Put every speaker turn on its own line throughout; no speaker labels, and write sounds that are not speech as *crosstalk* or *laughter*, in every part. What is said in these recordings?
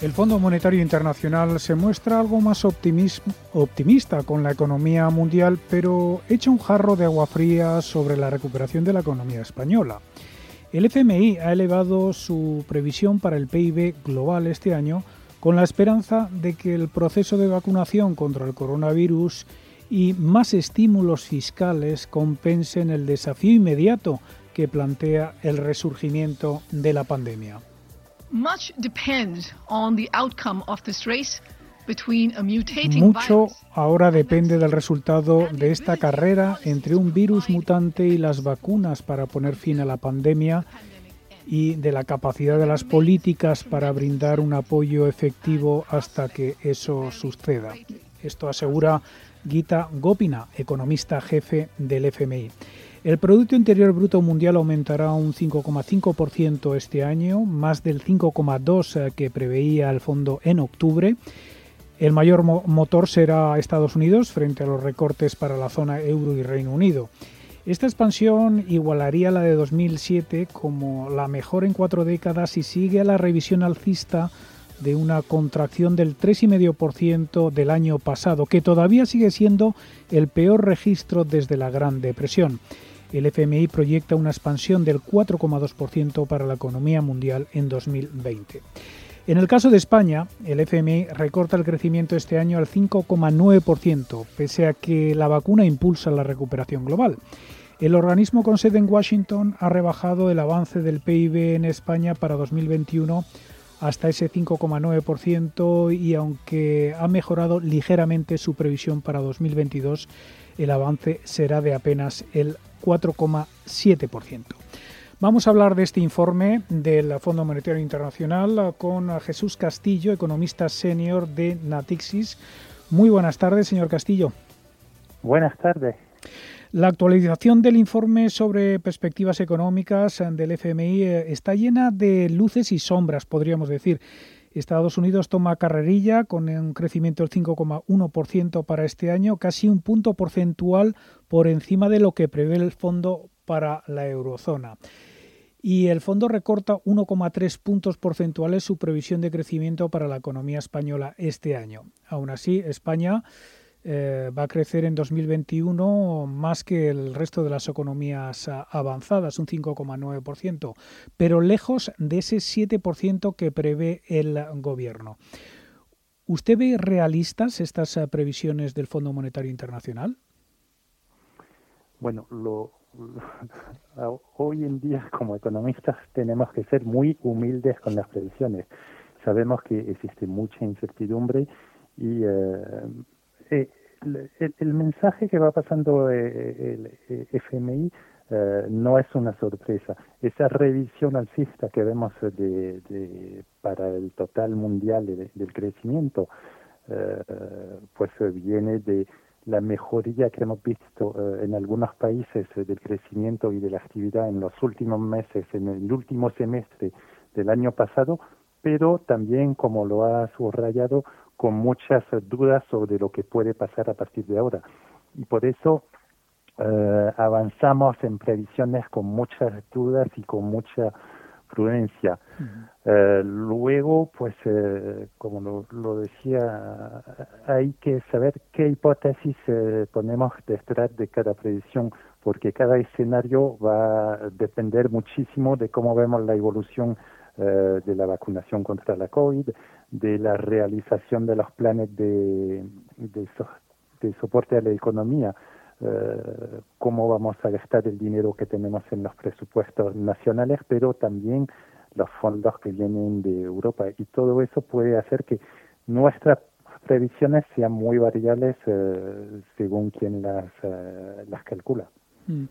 El Fondo Monetario Internacional se muestra algo más optimista con la economía mundial, pero echa un jarro de agua fría sobre la recuperación de la economía española. El FMI ha elevado su previsión para el PIB global este año con la esperanza de que el proceso de vacunación contra el coronavirus y más estímulos fiscales compensen el desafío inmediato que plantea el resurgimiento de la pandemia. Mucho ahora depende del resultado de esta carrera entre un virus mutante y las vacunas para poner fin a la pandemia y de la capacidad de las políticas para brindar un apoyo efectivo hasta que eso suceda. Esto asegura Gita Gopina, economista jefe del FMI. El Producto Interior Bruto Mundial aumentará un 5,5% este año, más del 5,2% eh, que preveía el fondo en octubre. El mayor motor será Estados Unidos frente a los recortes para la zona euro y Reino Unido. Esta expansión igualaría la de 2007 como la mejor en cuatro décadas y sigue a la revisión alcista de una contracción del 3,5% del año pasado, que todavía sigue siendo el peor registro desde la Gran Depresión. El FMI proyecta una expansión del 4,2% para la economía mundial en 2020. En el caso de España, el FMI recorta el crecimiento este año al 5,9%, pese a que la vacuna impulsa la recuperación global. El organismo con sede en Washington ha rebajado el avance del PIB en España para 2021 hasta ese 5,9% y aunque ha mejorado ligeramente su previsión para 2022, el avance será de apenas el 4,7%. Vamos a hablar de este informe del Fondo Monetario Internacional con Jesús Castillo, economista senior de Natixis. Muy buenas tardes, señor Castillo.
Buenas tardes.
La actualización del informe sobre perspectivas económicas del FMI eh, está llena de luces y sombras, podríamos decir. Estados Unidos toma carrerilla con un crecimiento del 5,1% para este año, casi un punto porcentual por encima de lo que prevé el fondo para la eurozona. Y el fondo recorta 1,3 puntos porcentuales su previsión de crecimiento para la economía española este año. Aún así, España eh, va a crecer en 2021 más que el resto de las economías avanzadas, un 5,9%, pero lejos de ese 7% que prevé el gobierno. ¿Usted ve realistas estas eh, previsiones del Fondo Monetario Internacional?
Bueno, lo, *laughs* hoy en día como economistas tenemos que ser muy humildes con las previsiones. Sabemos que existe mucha incertidumbre y eh, eh, el, mensaje que va pasando eh, el, eh, FMI no es una sorpresa. Esa revisión alcista que vemos de, para el total mundial del crecimiento, pues viene de la mejoría que hemos visto en algunos países del crecimiento y de la actividad en los últimos meses, en el último semestre del año pasado, pero también, como lo ha subrayado, con muchas dudas sobre lo que puede pasar a partir de ahora. Y por eso eh, avanzamos en previsiones con muchas dudas y con mucha prudencia. Eh, luego, pues, eh, como lo, lo, decía, hay que saber qué hipótesis ponemos detrás de cada previsión, porque cada escenario va a depender muchísimo de cómo vemos la evolución de la vacunación contra la COVID, de la realización de los planes de, soporte a la economía, eh, cómo vamos a gastar el dinero que tenemos en los presupuestos nacionales, pero también los fondos que vienen de Europa. Y todo eso puede hacer que nuestras previsiones sean muy variables eh, según quien eh, las calcula.
Mm.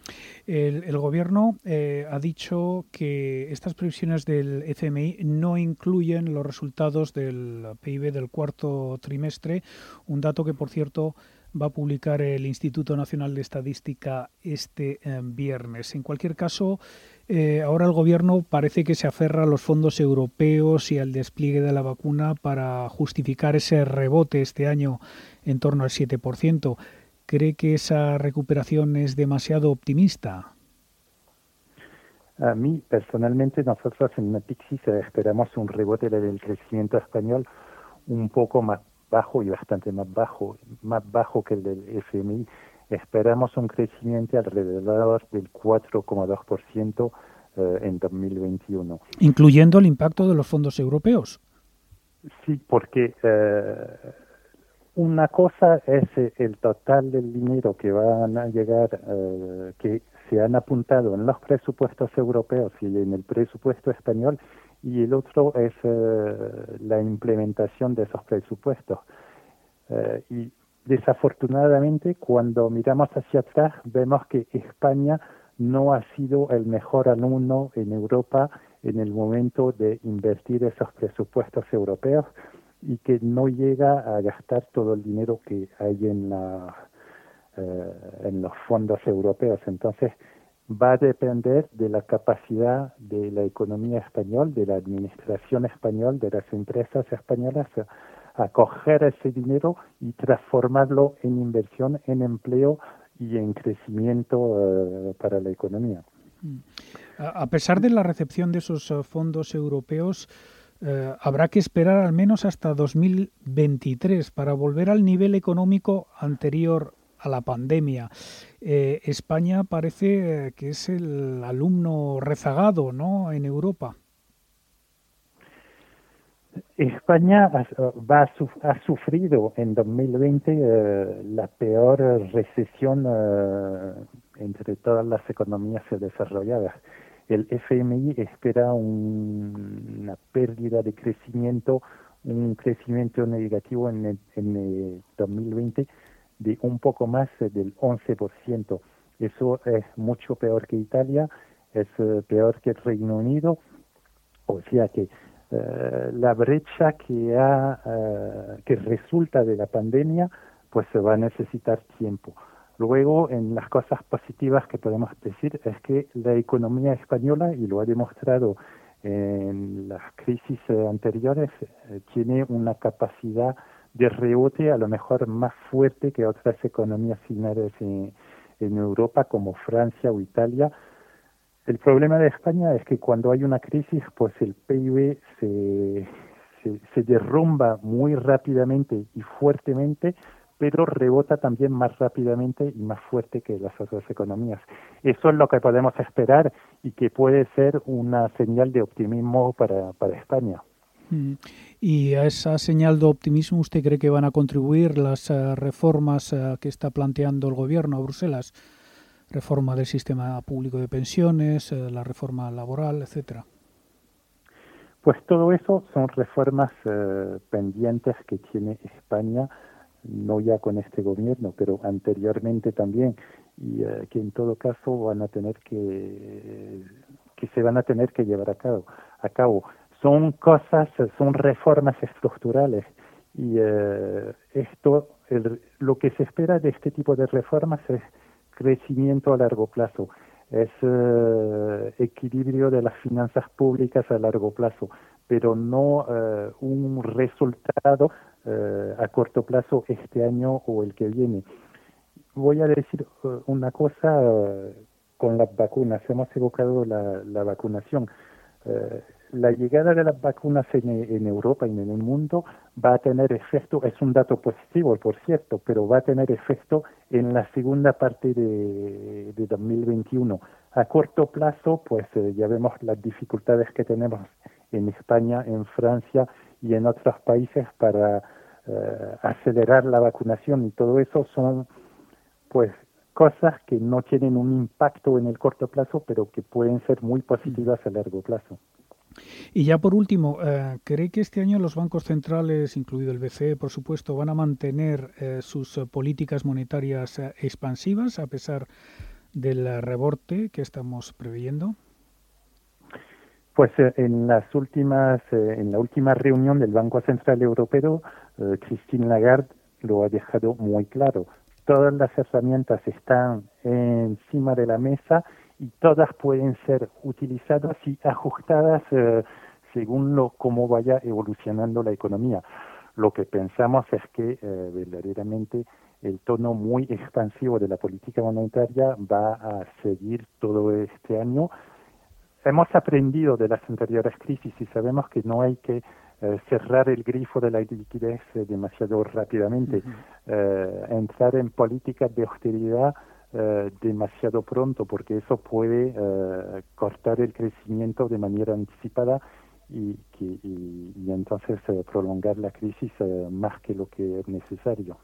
El, gobierno eh, ha dicho que estas previsiones del FMI no incluyen los resultados del PIB del cuarto trimestre, un dato que, por cierto, va a publicar el Instituto Nacional de Estadística este eh, viernes. En cualquier caso, eh, ahora el gobierno parece que se aferra a los fondos europeos y al despliegue de la vacuna para justificar ese rebote este año en torno al 7%. ¿Cree que esa recuperación es demasiado optimista?
A mí, personalmente, nosotros en Natixis esperamos un rebote del crecimiento español un poco más bajo y bastante más bajo, más bajo que el del FMI. Esperamos un crecimiento alrededor del 4,2% eh, en 2021.
Incluyendo el impacto de los fondos europeos.
Sí, porque eh, una cosa es el total del dinero que van a llegar, eh, que se han apuntado en los presupuestos europeos y en el presupuesto español, y el otro es eh, la implementación de esos presupuestos. Eh, y desafortunadamente, cuando miramos hacia atrás, vemos que España no ha sido el mejor alumno en Europa en el momento de invertir esos presupuestos europeos y que no llega a gastar todo el dinero que hay en, la, eh, en los fondos europeos. Entonces, va a depender de la capacidad de la economía española, de la administración española, de las empresas españolas a, coger ese dinero y transformarlo en inversión, en empleo y en crecimiento eh, para la economía.
A pesar de la recepción de esos eh, fondos europeos, eh, habrá que esperar al menos hasta 2023 para volver al nivel económico anterior a la pandemia. Eh, España parece eh, que es el alumno rezagado ¿no? en Europa.
España ha, sufrido en 2020 eh, la peor recesión entre todas las economías desarrolladas. El FMI espera una pérdida de crecimiento, un crecimiento negativo en, en el 2020 de un poco más del 11%. Eso es mucho peor que Italia, es eh, peor que el Reino Unido. O sea que eh, la brecha que, ha, eh, que resulta de la pandemia, pues se va a necesitar tiempo. Luego, en las cosas positivas que podemos decir es que la economía española, y lo ha demostrado en las crisis anteriores, tiene una capacidad de rebote a lo mejor más fuerte que otras economías finales en, Europa como Francia o Italia. El problema de España es que cuando hay una crisis, pues el PIB se derrumba muy rápidamente y fuertemente, pero rebota también más rápidamente y más fuerte que las otras economías. Eso es lo que podemos esperar y que puede ser una señal de optimismo para, para España.
Mm. ¿Y a esa señal de optimismo usted cree que van a contribuir las eh, reformas eh, que está planteando el gobierno a Bruselas? Reforma del sistema público de pensiones, eh, la reforma laboral, etcétera.
Pues todo eso son reformas pendientes que tiene España, no ya con este gobierno, pero anteriormente también, y que en todo caso van a tener que que se van a tener que llevar a cabo. A cabo son cosas, son reformas estructurales y eh, esto, lo que se espera de este tipo de reformas es crecimiento a largo plazo, es eh, equilibrio de las finanzas públicas a largo plazo, pero no eh, un resultado a corto plazo este año o el que viene. Voy a decir una cosa con las vacunas. Hemos evocado la, vacunación la llegada de las vacunas en, Europa y en el mundo va a tener efecto, es un dato positivo, por cierto, pero va a tener efecto en la segunda parte de, 2021. A corto plazo, pues eh, ya vemos las dificultades que tenemos en España, en Francia y en otros países para eh, acelerar la vacunación y todo eso son, pues, cosas que no tienen un impacto en el corto plazo, pero que pueden ser muy positivas a largo plazo.
Y ya por último, eh, ¿cree que este año los bancos centrales, incluido el BCE, por supuesto, van a mantener eh, sus políticas monetarias expansivas a pesar del rebote que estamos previendo?
Pues en las últimas, en la última reunión del Banco Central Europeo, Christine Lagarde lo ha dejado muy claro. Todas las herramientas están encima de la mesa y todas pueden ser utilizadas y ajustadas eh, según lo cómo vaya evolucionando la economía. Lo que pensamos es que eh, verdaderamente el tono muy expansivo de la política monetaria va a seguir todo este año hemos aprendido de las anteriores crisis y sabemos que no hay que eh, cerrar el grifo de la liquidez demasiado rápidamente, entrar en políticas de austeridad demasiado pronto, porque eso puede cortar el crecimiento de manera anticipada y, y, entonces prolongar la crisis más que lo que es necesario.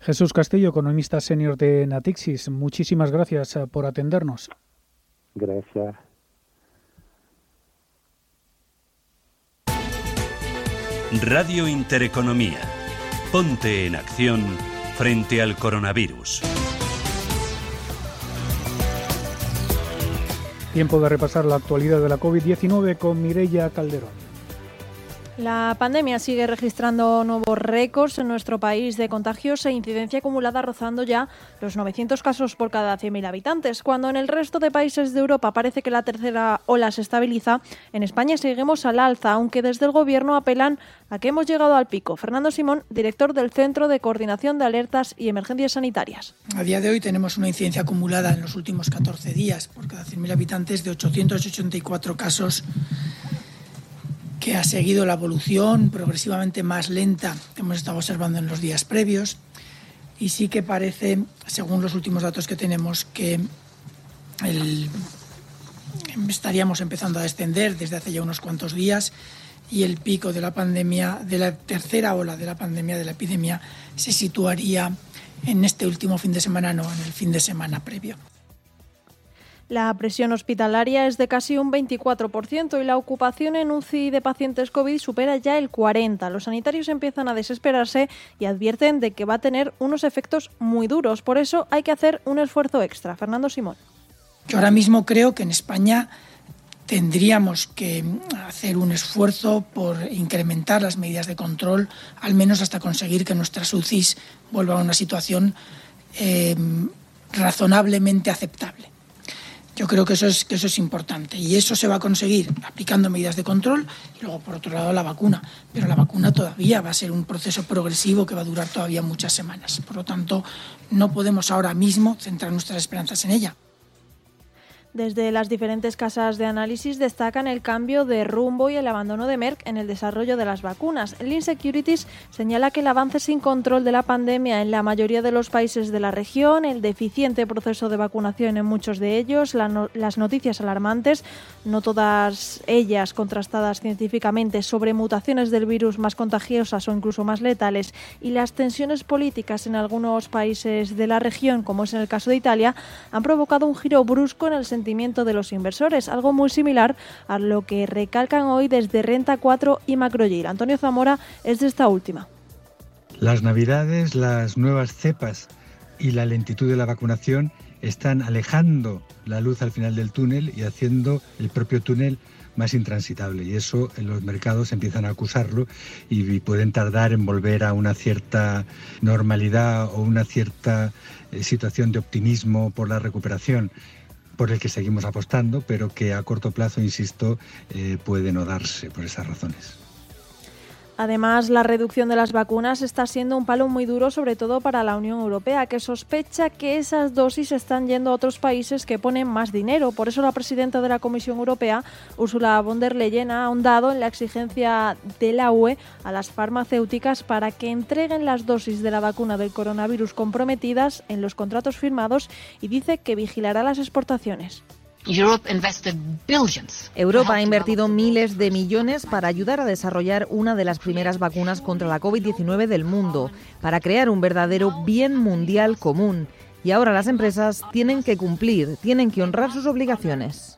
Jesús Castillo, economista senior de Natixis, muchísimas gracias eh, por atendernos.
Gracias.
Radio Intereconomía. Ponte en acción frente al coronavirus.
Tiempo de repasar la actualidad de la COVID-19 con Mireya Calderón.
La pandemia sigue registrando nuevos récords en nuestro país de contagios e incidencia acumulada rozando ya los 900 casos por cada 100.000 habitantes. Cuando en el resto de países de Europa parece que la tercera ola se estabiliza, en España seguimos al alza, aunque desde el Gobierno apelan a que hemos llegado al pico. Fernando Simón, director del Centro de Coordinación de Alertas y Emergencias Sanitarias.
A día de hoy tenemos una incidencia acumulada en los últimos 14 días por cada 100.000 habitantes de 884 casos que ha seguido la evolución progresivamente más lenta que hemos estado observando en los días previos. Y sí que parece, según los últimos datos que tenemos, que estaríamos empezando a descender desde hace ya unos cuantos días y el pico de la pandemia, de la tercera ola de la pandemia, de la epidemia, se situaría en este último fin de semana, no en el fin de semana previo.
La presión hospitalaria es de casi un 24% y la ocupación en UCI de pacientes COVID supera ya el 40%. Los sanitarios empiezan a desesperarse y advierten de que va a tener unos efectos muy duros. Por eso hay que hacer un esfuerzo extra. Fernando Simón.
Yo ahora mismo creo que en España tendríamos que hacer un esfuerzo por incrementar las medidas de control, al menos hasta conseguir que nuestras UCIs vuelvan a una situación eh, razonablemente aceptable. Yo creo que eso, es, que eso es importante y eso se va a conseguir aplicando medidas de control y luego, por otro lado, la vacuna. Pero la vacuna todavía va a ser un proceso progresivo que va a durar todavía muchas semanas. Por lo tanto, no podemos ahora mismo centrar nuestras esperanzas en ella.
Desde las diferentes casas de análisis destacan el cambio de rumbo y el abandono de Merck en el desarrollo de las vacunas. Lean Securities señala que el avance sin control de la pandemia en la mayoría de los países de la región, el deficiente proceso de vacunación en muchos de ellos, las noticias alarmantes, no todas ellas contrastadas científicamente, sobre mutaciones del virus más contagiosas o incluso más letales, y las tensiones políticas en algunos países de la región, como es en el caso de Italia, han provocado un giro brusco en el sentido de los inversores, algo muy similar a lo que recalcan hoy desde Renta 4 y Macrogir. Antonio Zamora es de esta última.
Las navidades, las nuevas cepas y la lentitud de la vacunación están alejando la luz al final del túnel y haciendo el propio túnel más intransitable y eso en los mercados empiezan a acusarlo y pueden tardar en volver a una cierta normalidad o una cierta eh, situación de optimismo por la recuperación por el que seguimos apostando, pero que a corto plazo, insisto, eh, puede no darse por esas razones.
Además, la reducción de las vacunas está siendo un palo muy duro, sobre todo para la Unión Europea, que sospecha que esas dosis están yendo a otros países que ponen más dinero. Por eso, la presidenta de la Comisión Europea, Ursula von der Leyen, ha ahondado en la exigencia de la UE a las farmacéuticas para que entreguen las dosis de la vacuna del coronavirus comprometidas en los contratos firmados y dice que vigilará las exportaciones.
Europa ha invertido miles de millones para ayudar a desarrollar una de las primeras vacunas contra la COVID-19 del mundo, para crear un verdadero bien mundial común. Y ahora las empresas tienen que cumplir, tienen que honrar sus obligaciones.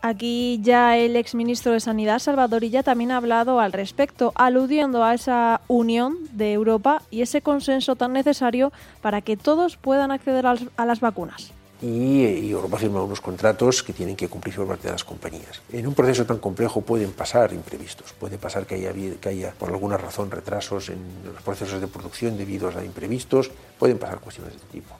Aquí ya el exministro de Sanidad, Salvador Illa, también ha hablado al respecto, aludiendo a esa unión de Europa y ese consenso tan necesario para que todos puedan acceder a las vacunas.
Y, Europa ha firmado unos contratos que tienen que cumplir por parte de las compañías. En un proceso tan complejo pueden pasar imprevistos, puede pasar que haya, que haya por alguna razón retrasos en los procesos de producción debido a imprevistos, pueden pasar cuestiones de este tipo.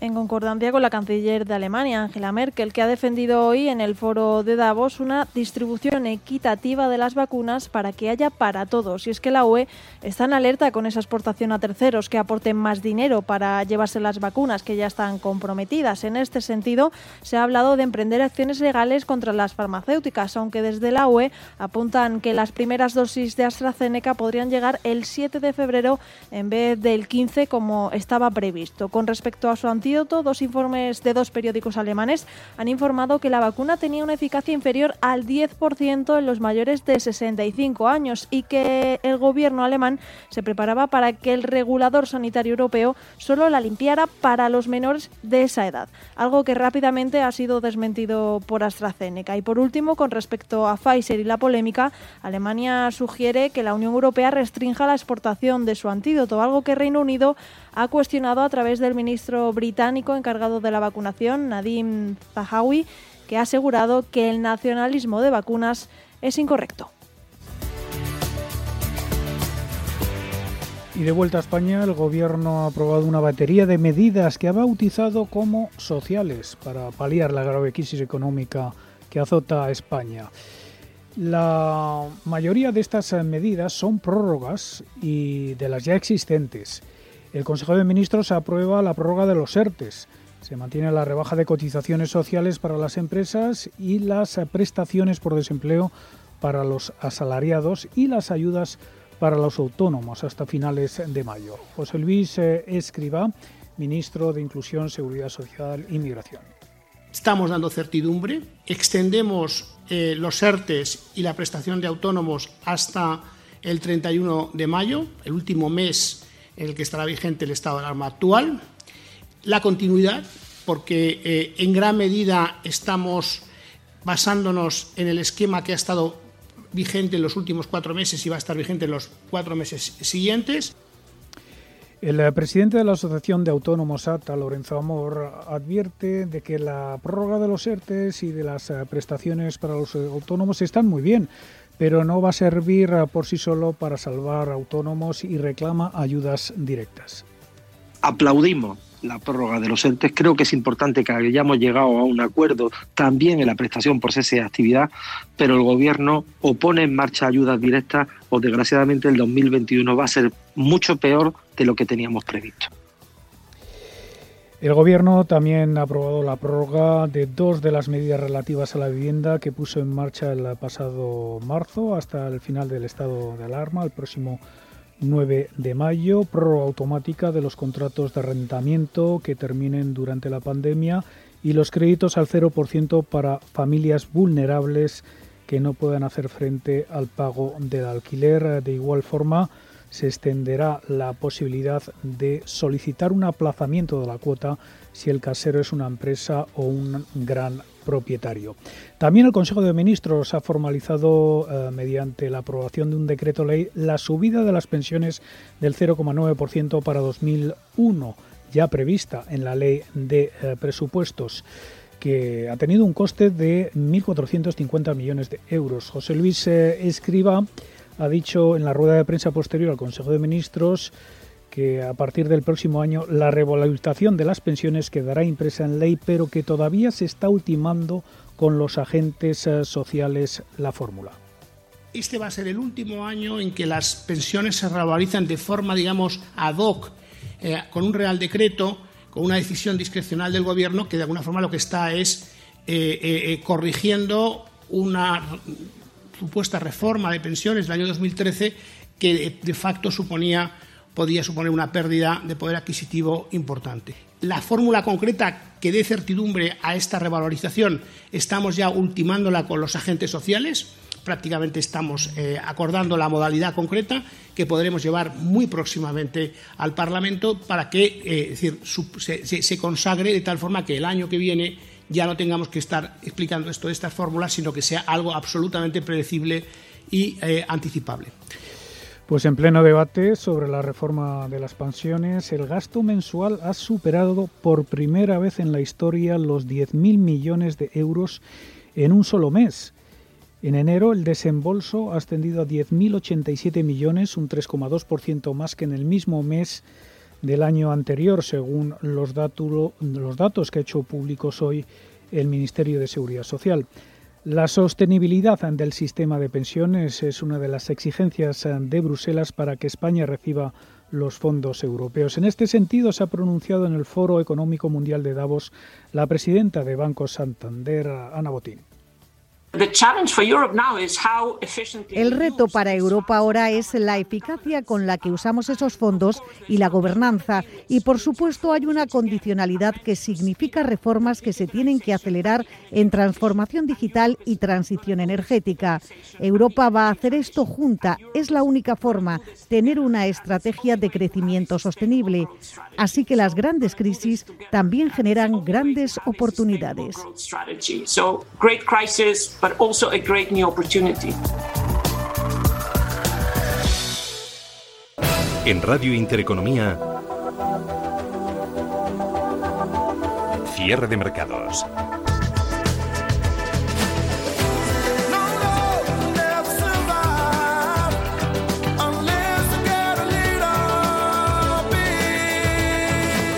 En concordancia con la canciller de Alemania, Angela Merkel, que ha defendido hoy en el foro de Davos una distribución equitativa de las vacunas para que haya para todos. Y es que la UE está en alerta con esa exportación a terceros que aporten más dinero para llevarse las vacunas que ya están comprometidas. En este sentido, se ha hablado de emprender acciones legales contra las farmacéuticas, aunque desde la UE apuntan que las primeras dosis de AstraZeneca podrían llegar el 7 de febrero en vez del 15 como estaba previsto. Con respecto a su dos informes de dos periódicos alemanes han informado que la vacuna tenía una eficacia inferior al 10% en los mayores de 65 años y que el gobierno alemán se preparaba para que el regulador sanitario europeo solo la limpiara para los menores de esa edad, algo que rápidamente ha sido desmentido por AstraZeneca. Y por último, con respecto a Pfizer y la polémica, Alemania sugiere que la Unión Europea restrinja la exportación de su antídoto, algo que Reino Unido ha cuestionado a través del ministro británico encargado de la vacunación, Nadim Zahawi, que ha asegurado que el nacionalismo de vacunas es incorrecto.
Y de vuelta a España, el Gobierno ha aprobado una batería de medidas que ha bautizado como sociales para paliar la grave crisis económica que azota a España. La mayoría de estas medidas son prórrogas y de las ya existentes. El Consejo de Ministros aprueba la prórroga de los ERTES. Se mantiene la rebaja de cotizaciones sociales para las empresas y las prestaciones por desempleo para los asalariados y las ayudas para los autónomos hasta finales de mayo. José Luis eh, Escriba, ministro de Inclusión, Seguridad Social y Migración.
Estamos dando certidumbre, extendemos eh, los ERTES y la prestación de autónomos hasta el 31 de mayo, el último mes en el que estará vigente el estado de alarma actual, la continuidad, porque eh, en gran medida estamos basándonos en el esquema que ha estado vigente en los últimos cuatro meses y va a estar vigente en los cuatro meses siguientes.
El eh, presidente de la Asociación de Autónomos ATA, Lorenzo Amor, advierte de que la prórroga de los ERTES y de las eh, prestaciones para los autónomos están muy bien, pero no va a servir por sí solo para salvar autónomos y reclama ayudas directas.
Aplaudimos la prórroga de los entes. Creo que es importante que hayamos llegado a un acuerdo también en la prestación por cese de actividad, pero el Gobierno o pone en marcha ayudas directas o desgraciadamente el 2021 va a ser mucho peor de lo que teníamos previsto.
El Gobierno también ha aprobado la prórroga de dos de las medidas relativas a la vivienda que puso en marcha el pasado marzo hasta el final del estado de alarma, el próximo 9 de mayo, prórroga automática de los contratos de arrendamiento que terminen durante la pandemia y los créditos al 0% para familias vulnerables que no puedan hacer frente al pago del alquiler. De igual forma, se extenderá la posibilidad de solicitar un aplazamiento de la cuota si el casero es una empresa o un gran propietario. También el Consejo de Ministros ha formalizado eh, mediante la aprobación de un decreto ley la subida de las pensiones del 0,9% para 2001, ya prevista en la ley de eh, presupuestos que ha tenido un coste de 1.450 millones de euros. José Luis eh, Escriba ha dicho en la rueda de prensa posterior al Consejo de Ministros que a partir del próximo año la revalorización de las pensiones quedará impresa en ley, pero que todavía se está ultimando con los agentes eh, sociales la fórmula.
Este va a ser el último año en que las pensiones se revalorizan de forma, digamos, ad hoc, eh, con un real decreto, con una decisión discrecional del Gobierno, que de alguna forma lo que está es eh, corrigiendo una supuesta reforma de pensiones del año 2013 que de facto suponía podía suponer una pérdida de poder adquisitivo importante. La fórmula concreta que dé certidumbre a esta revalorización estamos ya ultimándola con los agentes sociales. Prácticamente estamos eh, acordando la modalidad concreta que podremos llevar muy próximamente al Parlamento para que eh, decir, se consagre de tal forma que el año que viene ya no tengamos que estar explicando esto de estas fórmulas, sino que sea algo absolutamente predecible y eh, anticipable.
Pues en pleno debate sobre la reforma de las pensiones, el gasto mensual ha superado por primera vez en la historia los 10.000 millones de euros en un solo mes. En enero el desembolso ha ascendido a 10.087 millones, un 3,2% más que en el mismo mes del año anterior, según los, datos que ha hecho públicos hoy el Ministerio de Seguridad Social. La sostenibilidad del sistema de pensiones es una de las exigencias de Bruselas para que España reciba los fondos europeos. En este sentido, se ha pronunciado en el Foro Económico Mundial de Davos la presidenta de Banco Santander, Ana Botín.
El reto para Europa ahora es la eficacia con la que usamos esos fondos y la gobernanza. Y por supuesto hay una condicionalidad que significa reformas que se tienen que acelerar en transformación digital y transición energética. Europa va a hacer esto junta. Es la única forma, tener una estrategia de crecimiento sostenible. Así que las grandes crisis también generan grandes oportunidades
but also a great new opportunity. En Radio Intereconomía, cierre de mercados.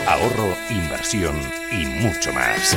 Ahorro, inversión y mucho más.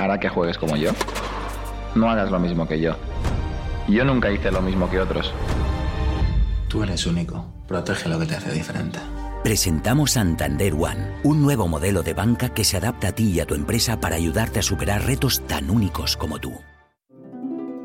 hará que juegues como yo. No hagas lo mismo que yo. Yo nunca hice lo mismo que otros.
Tú eres único. Protege lo que te hace diferente.
Presentamos Santander One, un nuevo modelo de banca que se adapta a ti y a tu empresa para ayudarte a superar retos tan únicos como tú.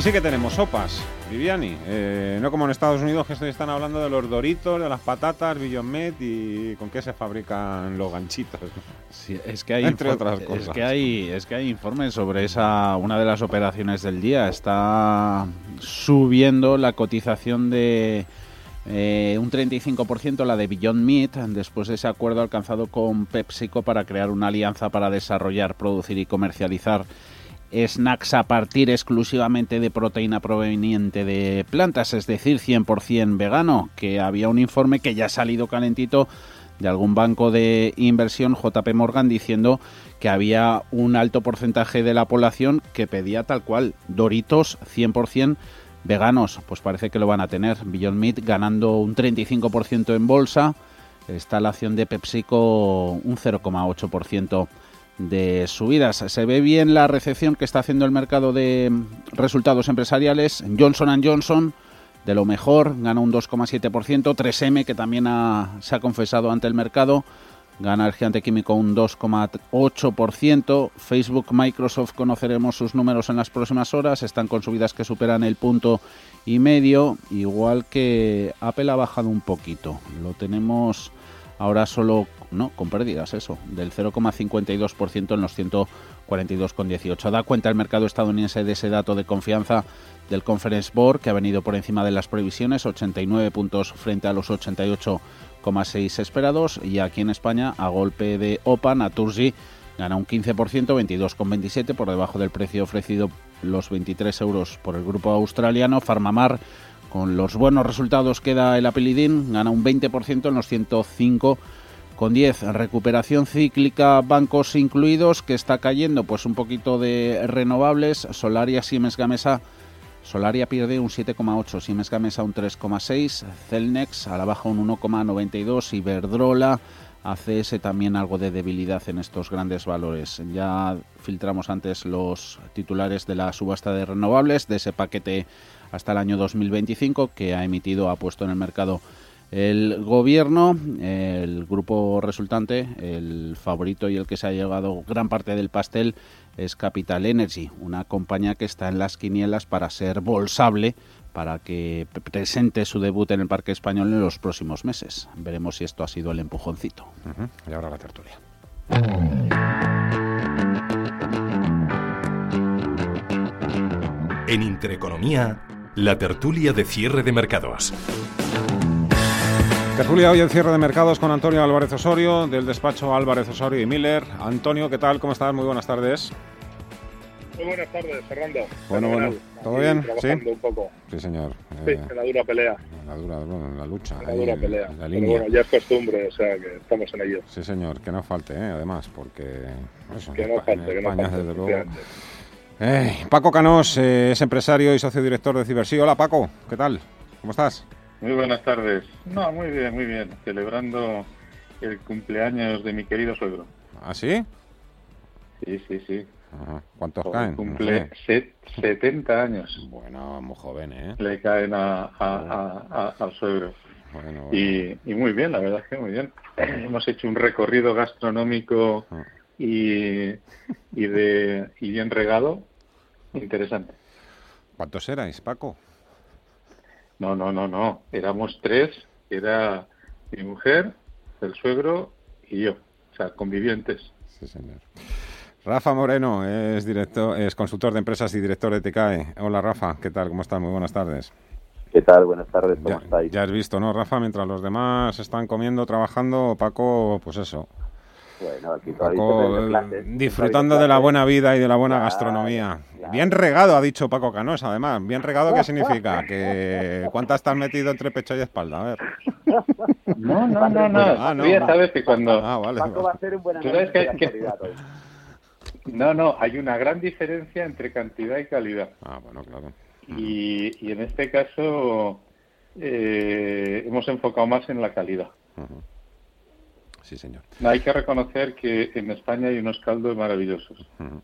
Aquí sí que tenemos sopas, Viviani. Eh, no como en Estados Unidos que están hablando de los doritos, de las patatas, Billon y con qué se fabrican los ganchitos.
es que hay
entre otras cosas.
Es que hay, es que hay informes sobre esa una de las operaciones del día. Está subiendo la cotización de eh, un 35% la de Beyond Meat después de ese acuerdo alcanzado con PepsiCo para crear una alianza para desarrollar, producir y comercializar snacks a partir exclusivamente de proteína proveniente de plantas, es decir, 100% vegano, que había un informe que ya ha salido calentito de algún banco de inversión, JP Morgan, diciendo que había un alto porcentaje de la población que pedía tal cual Doritos 100% veganos. Pues parece que lo van a tener. Beyond Meat ganando un 35% en bolsa. Está la acción de PepsiCo un 0,8% de subidas. Se ve bien la recepción que está haciendo el mercado de resultados empresariales. Johnson Johnson, de lo mejor, gana un 2,7%. 3M, que también se ha confesado ante el mercado, gana el gigante químico un 2,8%. Facebook, Microsoft conoceremos sus números en las próximas horas, están con subidas que superan el punto y medio, igual que Apple ha bajado un poquito. Lo tenemos ahora solo, no, con pérdidas, eso, del 0,52% en los 142,18. Da cuenta el mercado estadounidense de ese dato de confianza del Conference Board, que ha venido por encima de las previsiones, 89 puntos frente a los 88,6 esperados. Y aquí en España, a golpe de OPA, Naturgy gana un 15%, 22,27 por debajo del precio ofrecido los 23 euros por el grupo australiano. Farmamar, con los buenos resultados que da el Apelidín, gana un 20% en los 105 con 10. Recuperación cíclica, bancos incluidos, que está cayendo pues un poquito de renovables. Solaria, Siemens Gamesa. Solaria pierde un 7,8, Siemens Gamesa un 3,6, Celnex a la baja un 1,92, Iberdrola ACS también algo de debilidad en estos grandes valores. Ya filtramos antes los titulares de la subasta de renovables, de ese paquete hasta el año 2025 que ha emitido, ha puesto en el mercado el gobierno, el grupo resultante, el favorito y el que se ha llevado gran parte del pastel es Capital Energy, una compañía que está en las quinielas para ser bolsable para que presente su debut en el Parque Español en los próximos meses. Veremos si esto ha sido el empujoncito.
Y ahora la tertulia.
En Intereconomía, la tertulia de cierre de mercados.
Tertulia hoy en cierre de mercados con Antonio Álvarez Osorio, del despacho Álvarez Osorio y Miller. Antonio, ¿qué tal? ¿Cómo estás? Muy buenas tardes.
Muy buenas tardes, Fernando.
Bueno, bueno. ¿Todo bien?
¿Sí? un poco.
Sí, señor.
Sí, en la dura pelea.
En la dura, bueno, en la lucha.
En la dura pelea.
En la línea.
bueno, ya es costumbre, o sea que estamos en ello.
Sí, señor. Que no falte, ¿eh? además, porque... Eso,
que no falte, que no falte.
Desde luego. Eh, Paco Canós eh, es empresario y socio director de Cibersí. Hola, Paco. ¿Qué tal? ¿Cómo estás?
Muy buenas tardes. No, muy bien, muy bien. Celebrando el cumpleaños de mi querido suegro.
¿Ah, sí?
Sí, sí, sí.
¿Cuántos caen?
Cumple 70 años.
Bueno, muy joven, ¿eh?
Le caen a, a, al suegro.
Bueno, bueno.
Y, y, muy bien, la verdad es que muy bien. *clears throat* Hemos hecho un recorrido gastronómico y, y, de, y bien regado. Interesante.
¿Cuántos erais, Paco?
No, no, no, no. Éramos tres. Era mi mujer, el suegro y yo. O sea, convivientes.
Sí, señor. Rafa Moreno es director, es consultor de empresas y director de TCAE. Hola Rafa, ¿qué tal? ¿Cómo estás? Muy buenas tardes.
¿Qué tal? Buenas tardes, ¿cómo
ya,
estáis?
Ya has visto, ¿no, Rafa? Mientras los demás están comiendo, trabajando, Paco, pues eso.
Bueno, aquí
Paco, disfrutando de la buena vida y de la buena claro, gastronomía. Claro. Bien regado, ha dicho Paco Canós, además. Bien regado, ¿qué significa? que ¿Cuántas estás metido entre pecho y espalda? A ver.
No, no, no, no.
Ah, no.
Tú ya sabes que cuando...
Ah, vale.
Paco va a hacer un buen
análisis que, que... No, no, hay una gran diferencia entre cantidad y calidad.
Ah, bueno, claro.
Y, y en este caso eh, hemos enfocado más en la calidad.
Uh -huh. Sí, señor.
Hay que reconocer que en España hay unos caldos maravillosos.
Uh -huh.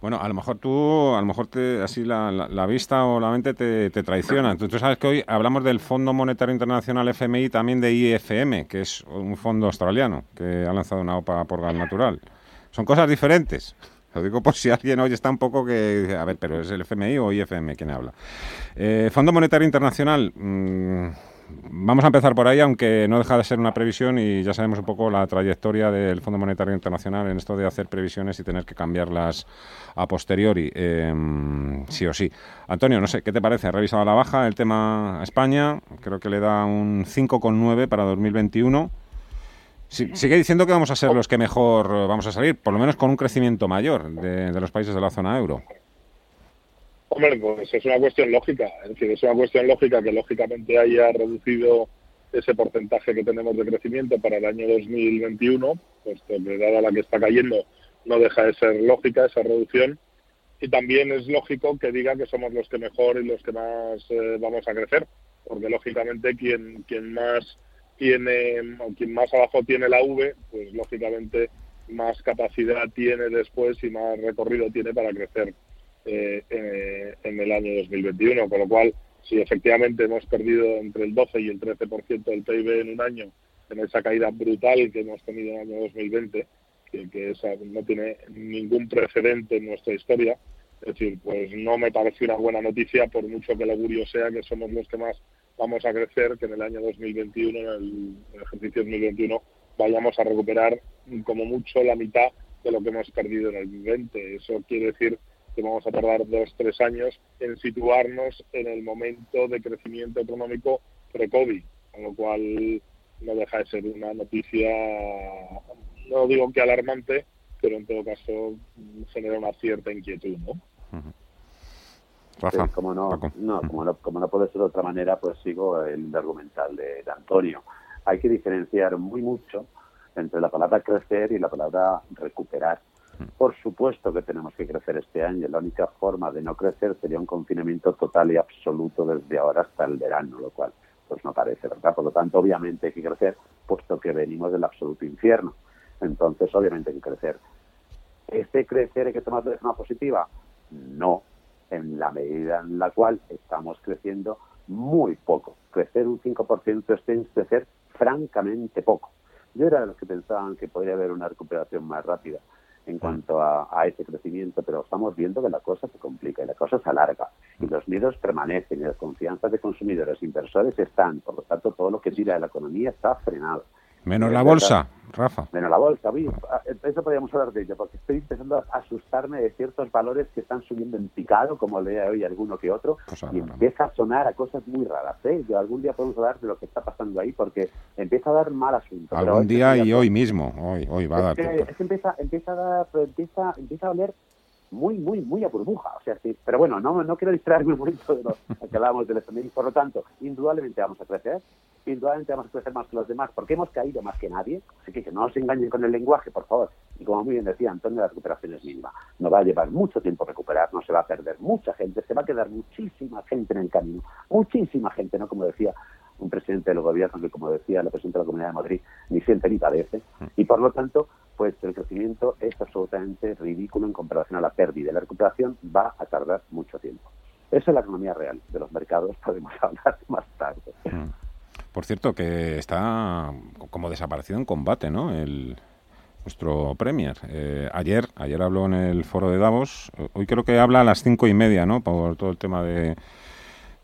Bueno, a lo mejor tú, a lo mejor te, así la, la, la vista o la mente te, te traiciona. Tú, tú, sabes que hoy hablamos del Fondo Monetario Internacional FMI, también de IFM, que es un fondo australiano que ha lanzado una OPA por gas natural. Son cosas diferentes. Lo digo por si alguien hoy está un poco que... A ver, pero ¿es el FMI o IFM quien habla? Eh, Fondo Monetario Internacional... Mmm, vamos a empezar por ahí, aunque no deja de ser una previsión y ya sabemos un poco la trayectoria del Fondo Monetario Internacional en esto de hacer previsiones y tener que cambiarlas a posteriori, eh, sí o sí. Antonio, no sé, ¿qué te parece? ¿Ha revisado a la baja el tema España? Creo que le da un 5,9 para 2021. Sí, sigue diciendo que vamos a ser los que mejor vamos a salir, por lo menos con un crecimiento mayor de, de los países de la zona euro.
Hombre, pues es una cuestión lógica. Es decir, es una cuestión lógica que lógicamente haya reducido ese porcentaje que tenemos de crecimiento para el año 2021, puesto que dada la que está cayendo, no deja de ser lógica esa reducción. Y también es lógico que diga que somos los que mejor y los que más eh, vamos a crecer, porque lógicamente quien, quien más tiene, o quien más abajo tiene la V, pues lógicamente más capacidad tiene después y más recorrido tiene para crecer eh, eh, en el año 2021, con lo cual si efectivamente hemos perdido entre el 12 y el 13% del PIB en un año
en esa caída brutal que hemos tenido en el año 2020, que, que esa no tiene ningún precedente en nuestra historia. Es decir, pues no me parece una buena noticia, por mucho que el augurio sea que somos los que más vamos a crecer, que en el año 2021, en el, ejercicio 2021, vayamos a recuperar como mucho la mitad de lo que hemos perdido en el 2020. Eso quiere decir que vamos a tardar dos, tres años en situarnos en el momento de crecimiento económico pre-COVID, con lo cual no deja de ser una noticia, no digo que alarmante, pero en todo caso genera una cierta inquietud, ¿no?
Como no, no, como no, como no puede ser de otra manera, pues sigo el argumental de, Antonio. Hay que diferenciar muy mucho entre la palabra crecer y la palabra recuperar. Por supuesto que tenemos que crecer este año. La única forma de no crecer sería un confinamiento total y absoluto desde ahora hasta el verano, lo cual pues no parece, ¿verdad? Por lo tanto, obviamente hay que crecer, puesto que venimos del absoluto infierno. Entonces, obviamente hay que crecer. ¿Este crecer hay que tomarlo de forma positiva? No, en la medida en la cual estamos creciendo muy poco. Crecer un 5% es crecer francamente poco. Yo era de los que pensaban que podría haber una recuperación más rápida en cuanto a, ese crecimiento, pero estamos viendo que la cosa se complica y la cosa se alarga y los miedos permanecen y las confianzas de consumidores e inversores están, por lo tanto todo lo que tira de la economía está frenado.
Menos la bolsa, Rafa.
Menos la bolsa, ah, eso podríamos hablar de ello, porque estoy empezando a asustarme de ciertos valores que están subiendo en picado, como lea hoy alguno que otro, pues y empieza a sonar a cosas muy raras. ¿eh? Yo algún día podemos hablar de lo que está pasando ahí, porque empieza a dar mal asunto.
Algún día y hoy mismo, hoy, hoy va a dar.
Es que, empieza, empieza a dar, empieza, empieza a oler muy, muy, muy a burbuja. O sea, sí, pero bueno, no, no quiero distraerme *laughs* un momento de lo que hablábamos del FMI. Por lo tanto, indudablemente vamos a crecer, indudablemente vamos a crecer más que los demás, porque hemos caído más que nadie. Así que que no os engañen con el lenguaje, por favor. Y como muy bien decía Antonio, la recuperación es mínima. No va a llevar mucho tiempo recuperar, no se va a perder mucha gente, se va a quedar muchísima gente en el camino. Muchísima gente, ¿no? Como decía un presidente del gobierno que, como decía la presidenta de la Comunidad de Madrid, ni siente ni padece. Mm. Y por lo tanto, pues el crecimiento es absolutamente ridículo en comparación a la pérdida. La recuperación va a tardar mucho tiempo. Esa es la economía real. De los mercados *laughs* podemos hablar más tarde. Mm.
Por cierto, que está como desaparecido en combate, ¿no? El, nuestro Premier. Eh, ayer, ayer habló en el foro de Davos. Hoy creo que habla a las cinco y media, ¿no? Por todo el tema de,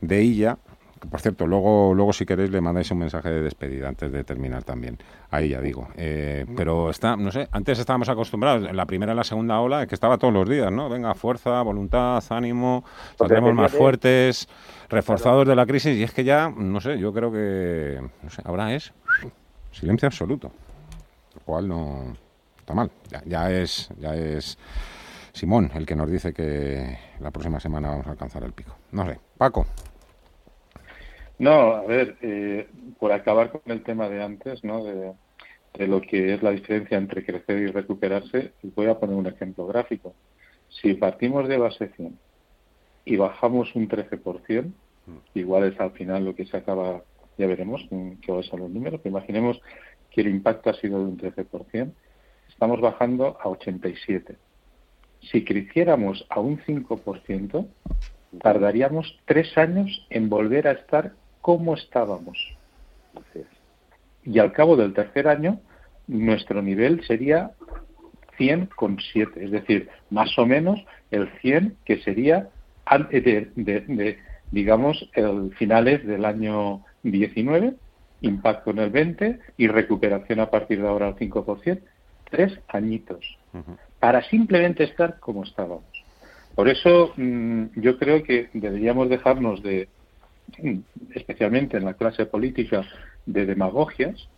de ella. Por cierto, luego, luego si queréis le mandáis un mensaje de despedida antes de terminar también. Ahí ya digo. Eh, pero está, no sé, antes estábamos acostumbrados, en la primera y la segunda ola, que estaba todos los días, ¿no? Venga, fuerza, voluntad, ánimo, saldremos más fuertes, reforzados de la crisis. Y es que ya, no sé, yo creo que, no sé, ahora es silencio absoluto. Lo cual no está mal. Ya, ya es, ya es Simón el que nos dice que la próxima semana vamos a alcanzar el pico. No sé. Paco.
No, a ver, eh, por acabar con el tema de antes, ¿no? De, lo que es la diferencia entre crecer y recuperarse, voy a poner un ejemplo gráfico. Si partimos de base 100 y bajamos un 13%, igual es al final lo que se acaba, ya veremos qué va a ser los números, pero imaginemos que el impacto ha sido de un 13%, estamos bajando a 87. Si creciéramos a un 5%, tardaríamos tres años en volver a estar como estábamos. Y al cabo del tercer año, nuestro nivel sería 100,7, es decir, más o menos el 100 que sería antes de, digamos, el finales del año 19, impacto en el 20 y recuperación a partir de ahora al 5%, tres añitos, para simplemente estar como estábamos. Por eso mm, yo creo que deberíamos dejarnos de, especialmente en la clase política, de demagogias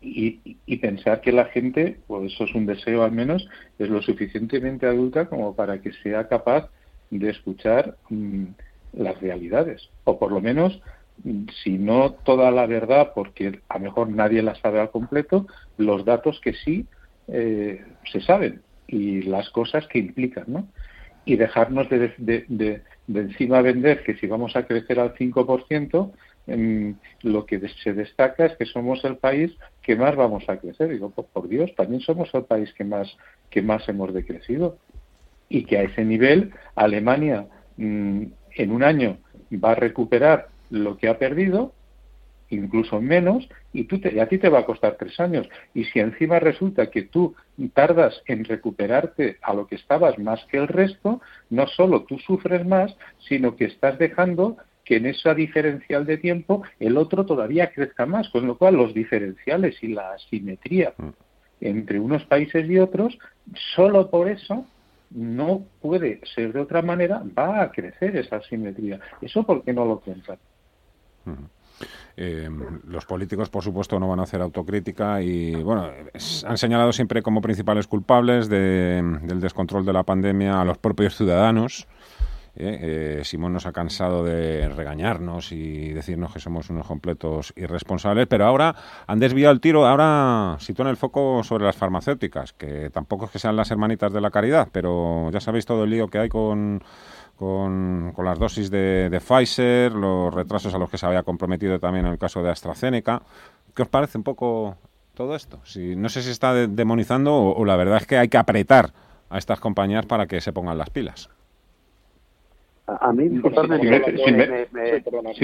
y, pensar que la gente, o eso es un deseo al menos, es lo suficientemente adulta como para que sea capaz de escuchar mm, las realidades, o por lo menos, mm, si no toda la verdad, porque a lo mejor nadie la sabe al completo, los datos que sí eh, se saben y las cosas que implican, ¿no? Y dejarnos de, de de encima vender que si vamos a crecer al 5%, lo que se destaca es que somos el país que más vamos a crecer. Digo, pues por Dios, también somos el país que más, que más hemos decrecido. Y que a ese nivel Alemania mm, en un año va a recuperar lo que ha perdido incluso menos, y, tú te, a ti te va a costar tres años. Y si encima resulta que tú tardas en recuperarte a lo que estabas más que el resto, no solo tú sufres más, sino que estás dejando que en esa diferencial de tiempo el otro todavía crezca más, con lo cual los diferenciales y la asimetría mm. entre unos países y otros, solo por eso no puede ser de otra manera, va a crecer esa asimetría. ¿Eso por qué no lo piensan?
Eh, los políticos, por supuesto, no van a hacer autocrítica y, bueno, han señalado siempre como principales culpables del descontrol de la pandemia a los propios ciudadanos. ¿Eh? Eh, Simón nos ha cansado de regañarnos y decirnos que somos unos completos irresponsables, pero ahora han desviado el tiro, ahora sitúan el foco sobre las farmacéuticas, que tampoco es que sean las hermanitas de la caridad, pero ya sabéis todo el lío que hay con, con, las dosis de, Pfizer, los retrasos a los que se había comprometido también en el caso de AstraZeneca. ¿Qué os parece un poco todo esto? Si, no sé si está demonizando o la verdad es que hay que apretar a estas compañías para que se pongan las pilas.
A, mí, si,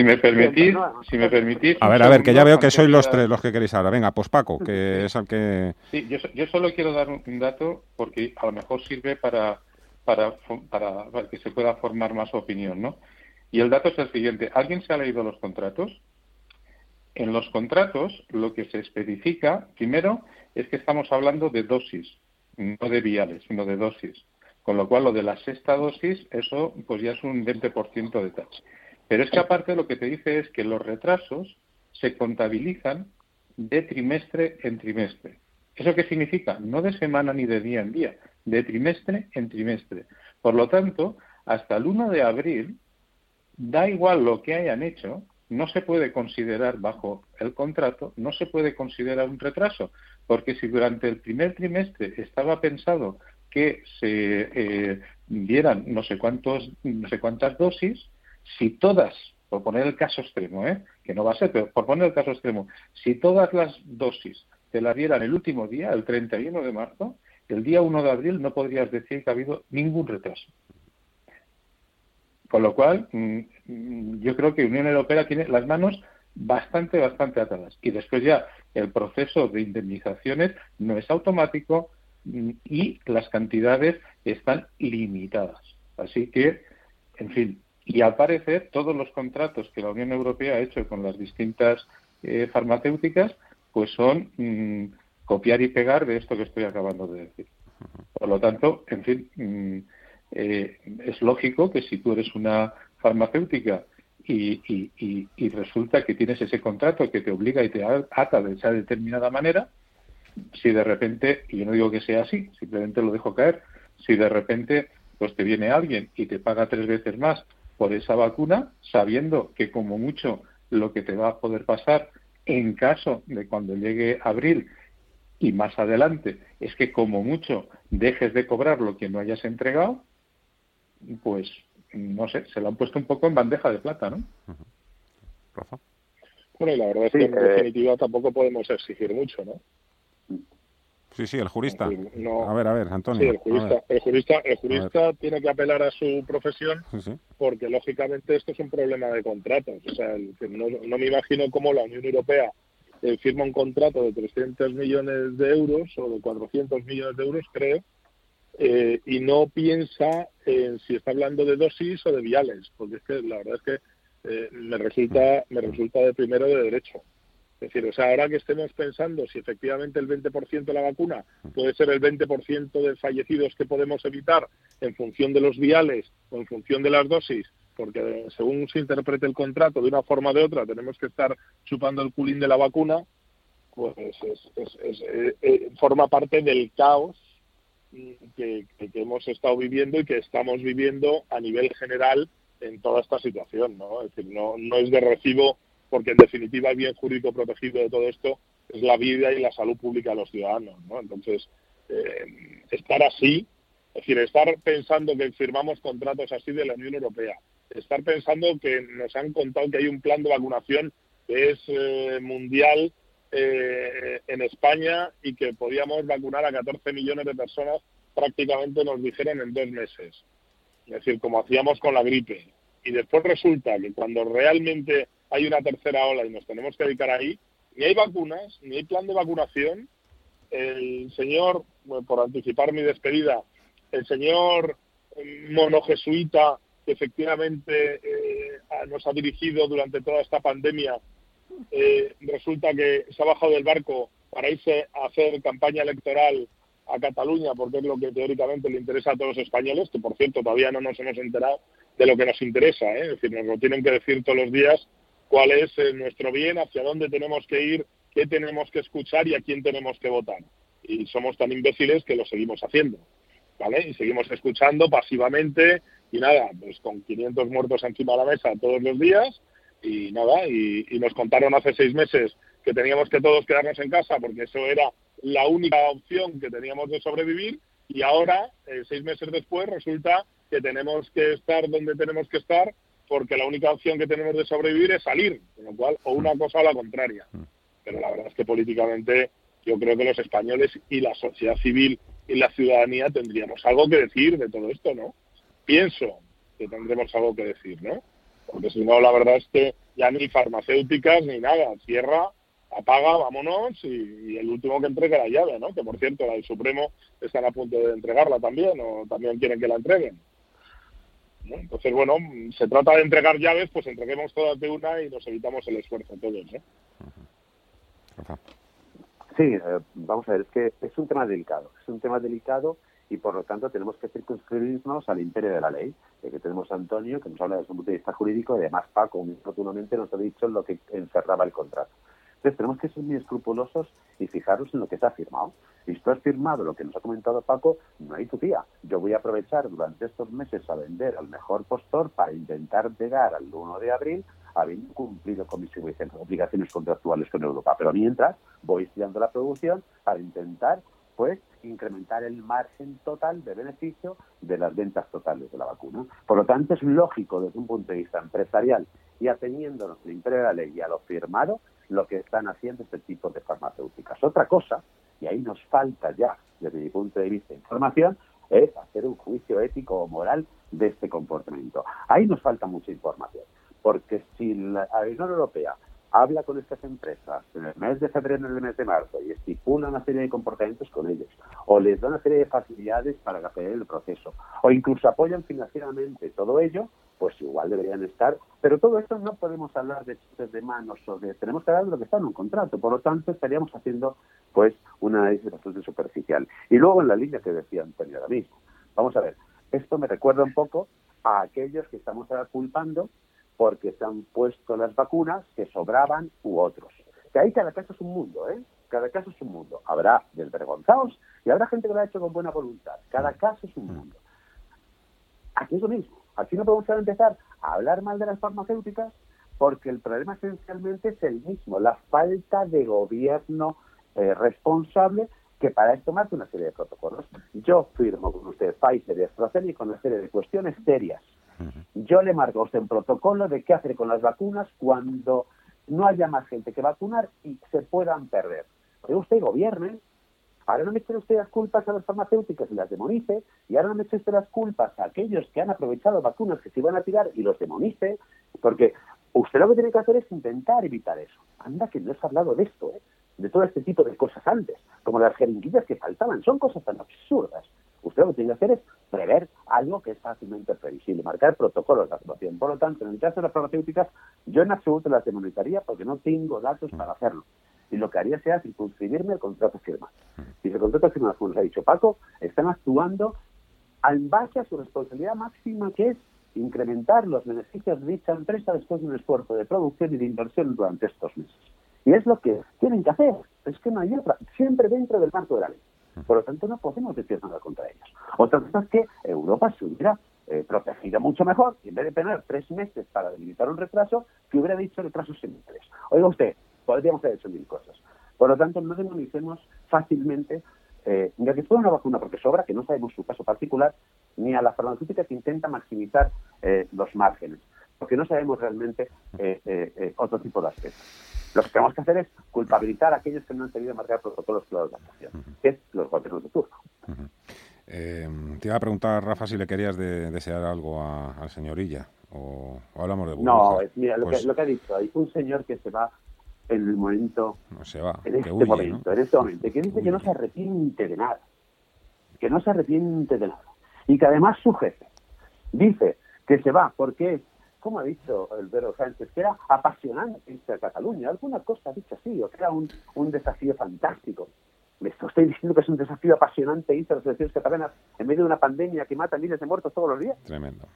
me, permitís, si me permitís...
A ver, a ver, que ya veo que sois los tres los que queréis ahora. Venga, pues Paco, que es el que...
Sí, yo, yo solo quiero dar un, dato porque a lo mejor sirve para, para, para, que se pueda formar más opinión, ¿no? Y el dato es el siguiente. ¿Alguien se ha leído los contratos? En los contratos lo que se especifica, primero, es que estamos hablando de dosis, no de viales, sino de dosis. Con lo cual, lo de la sexta dosis, eso pues ya es un 20% de taxa. Pero es que aparte lo que te dice es que los retrasos se contabilizan de trimestre en trimestre. ¿Eso qué significa? No de semana ni de día en día, de trimestre en trimestre. Por lo tanto, hasta el 1 de abril, da igual lo que hayan hecho, no se puede considerar bajo el contrato, no se puede considerar un retraso, porque si durante el primer trimestre estaba pensado que se eh, dieran no sé cuántos, no sé cuántas dosis, si todas, por poner el caso extremo, ¿eh? que no va a ser, pero por poner el caso extremo, si todas las dosis te las dieran el último día, el 31 de marzo, el día 1 de abril no podrías decir que ha habido ningún retraso. Con lo cual, mm, mm, yo creo que Unión Europea tiene las manos bastante, bastante atadas. Y después ya el proceso de indemnizaciones no es automático, y las cantidades están limitadas. Así que, en fin, y al parecer todos los contratos que la Unión Europea ha hecho con las distintas eh, farmacéuticas, pues son mm, copiar y pegar de esto que estoy acabando de decir. Por lo tanto, en fin, mm, eh, es lógico que si tú eres una farmacéutica y, y, resulta que tienes ese contrato que te obliga y te ata de esa determinada manera, si de repente, y yo no digo que sea así, simplemente lo dejo caer, si de repente pues te viene alguien y te paga tres veces más por esa vacuna, sabiendo que como mucho lo que te va a poder pasar en caso de cuando llegue abril y más adelante es que como mucho dejes de cobrar lo que no hayas entregado, pues no sé, se lo han puesto un poco en bandeja de plata, ¿no?
Bueno, y la verdad es que en eh, definitiva tampoco podemos exigir mucho, ¿no?
Sí, sí, el jurista. a ver, a ver, Antonio.
Sí, el jurista, el jurista, el jurista tiene que apelar a su profesión porque, lógicamente, esto es un problema de contratos. O sea, no, no me imagino cómo la Unión Europea eh, firma un contrato de 300 millones de euros o de 400 millones de euros, creo, eh, y no piensa en si está hablando de dosis o de viales, porque es que la verdad es que eh, me resulta me resulta de primero de derecho. Es decir, o sea, ahora que estemos pensando si efectivamente el 20% de la vacuna puede ser el 20% de fallecidos que podemos evitar en función de los viales o en función de las dosis, porque según se interprete el contrato de una forma o de otra tenemos que estar chupando el culín de la vacuna, pues es, eh, eh, forma parte del caos que, hemos estado viviendo y que estamos viviendo a nivel general en toda esta situación, ¿no? Es decir, no, no es de recibo porque en definitiva el bien jurídico protegido de todo esto es la vida y la salud pública de los ciudadanos, ¿no? Entonces, eh, estar así, es decir, estar pensando que firmamos contratos así de la Unión Europea, estar pensando que nos han contado que hay un plan de vacunación que es eh, mundial eh, en España y que podíamos vacunar a 14 millones de personas, prácticamente nos dijeron en dos meses. Es decir, como hacíamos con la gripe. Y después resulta que cuando realmente hay una tercera ola y nos tenemos que dedicar ahí, ni hay vacunas, ni hay plan de vacunación. El señor, por anticipar mi despedida, el señor monojesuita que efectivamente eh, nos ha dirigido durante toda esta pandemia, eh, resulta que se ha bajado del barco para irse a hacer campaña electoral a Cataluña, porque es lo que teóricamente le interesa a todos los españoles, que por cierto todavía no nos hemos enterado de lo que nos interesa, ¿eh? es decir, nos lo tienen que decir todos los días cuál es eh, nuestro bien, hacia dónde tenemos que ir, qué tenemos que escuchar y a quién tenemos que votar. Y somos tan imbéciles que lo seguimos haciendo, ¿vale? Y seguimos escuchando pasivamente y nada, pues con 500 muertos encima de la mesa todos los días y nada, y, nos contaron hace seis meses que teníamos que todos quedarnos en casa porque eso era la única opción que teníamos de sobrevivir y ahora, eh, seis meses después, resulta que tenemos que estar donde tenemos que estar porque la única opción que tenemos de sobrevivir es salir, con lo cual, o una cosa o la contraria. Pero la verdad es que políticamente yo creo que los españoles y la sociedad civil y la ciudadanía tendríamos algo que decir de todo esto, ¿no? Pienso que tendremos algo que decir, ¿no? Porque si no, la verdad es que ya ni farmacéuticas ni nada, cierra apaga, vámonos y, el último que entregue la llave, ¿no? Que por cierto, la del Supremo están a punto de entregarla también o también quieren que la entreguen. Entonces, bueno, se trata de entregar llaves, pues entreguemos todas de una y nos evitamos el esfuerzo todos, ¿eh?
Sí, eh, vamos a ver, es que es un tema delicado, es un tema delicado y por lo tanto tenemos que circunscribirnos al imperio de la ley. que tenemos a Antonio, que nos habla desde un punto de vista jurídico, y además Paco, muy oportunamente, nos ha dicho lo que encerraba el contrato. Entonces tenemos que ser muy escrupulosos y fijarnos en lo que se ha firmado. Si tú has firmado lo que nos ha comentado Paco, no hay tu. Yo voy a aprovechar durante estos meses a vender al mejor postor para intentar llegar al 1 de abril habiendo cumplido con mis obligaciones contractuales con Europa. Pero mientras voy estudiando la producción para intentar pues incrementar el margen total de beneficio de las ventas totales de la vacuna. Por lo tanto, es lógico desde un punto de vista empresarial y ateniéndonos al imperio de la ley y a lo firmado, lo que están haciendo este tipo de farmacéuticas. Otra cosa, y ahí nos falta ya, desde mi punto de vista, información, es hacer un juicio ético o moral de este comportamiento. Ahí nos falta mucha información, porque si la Unión Europea habla con estas empresas en el mes de febrero, en el mes de marzo y estipula una serie de comportamientos con ellos, o les da una serie de facilidades para hacer el proceso, o incluso apoyan financieramente todo ello, pues igual deberían estar. Pero todo esto no podemos hablar de chistes de manos o de... Tenemos que hablar de lo que está en un contrato. Por lo tanto, estaríamos haciendo pues un análisis bastante superficial. Y luego en la línea que decía Antonio ahora mismo. Vamos a ver, esto me recuerda un poco a aquellos que estamos ahora culpando porque se han puesto las vacunas que sobraban u otros. Que ahí cada caso es un mundo, ¿eh? Cada caso es un mundo. Habrá desvergonzados y habrá gente que lo ha hecho con buena voluntad. Cada caso es un mundo. Aquí es lo mismo. Aquí no podemos empezar a hablar mal de las farmacéuticas porque el problema esencialmente es el mismo, la falta de gobierno eh, responsable que para esto marca una serie de protocolos. Yo firmo con usted Pfizer y AstraZeneca con una serie de cuestiones serias. Yo le marco a usted un protocolo de qué hacer con las vacunas cuando no haya más gente que vacunar y se puedan perder. Que usted gobierne Ahora no me echen usted las culpas a las farmacéuticas y las demonice, y ahora no me eche usted las culpas a aquellos que han aprovechado vacunas que se iban a tirar y los demonice, porque usted lo que tiene que hacer es intentar evitar eso. Anda que no has hablado de esto, ¿eh? de todo este tipo de cosas antes, como las jeringuillas que faltaban, son cosas tan absurdas. Usted lo que tiene que hacer es prever algo que es fácilmente previsible, marcar protocolos de actuación. Por lo tanto, en el caso de las farmacéuticas, yo en absoluto las demonizaría porque no tengo datos para hacerlo y lo que haría sea circunscribirme al contrato firmado. Y el contrato firmado, como nos ha dicho Paco, están actuando en base a su responsabilidad máxima, que es incrementar los beneficios de dicha empresa después de un esfuerzo de producción y de inversión durante estos meses. Y es lo que tienen que hacer. Es que no hay otra. Siempre dentro del marco de la ley. Por lo tanto, no podemos decir nada contra ellos. Otra cosa es que Europa se hubiera eh, protegido mucho mejor y en vez de tener tres meses para delimitar un retraso, que hubiera dicho retrasos semestres. Oiga usted, podríamos haber hecho mil cosas. Por lo tanto, no demonicemos fácilmente eh, ni a que fuera una vacuna porque sobra, que no sabemos su caso particular, ni a la farmacéutica que intenta maximizar eh, los márgenes, porque no sabemos realmente eh, eh, otro tipo de aspectos. Lo que tenemos que hacer es culpabilizar a aquellos que no han tenido marcar protocolos claros de actuación, que es los gobiernos de turno.
te iba a preguntar, Rafa, si le querías desear algo al señorilla. ¿O, hablamos de burbujas?
No, es, mira, lo, que, pues lo que ha dicho, hay un señor que se va en el momento,
no se va,
en este momento, en este momento, que dice que no se arrepiente de nada, que no se arrepiente de nada, y que además su jefe dice que se va porque como ha dicho el Pedro Sánchez, que era apasionante irse a Cataluña, alguna cosa ha dicho así, o que era un, un desafío fantástico. Me estoy diciendo que es un desafío apasionante irse a las elecciones catalanas en medio de una pandemia que mata miles de muertos todos los días.
Tremendo.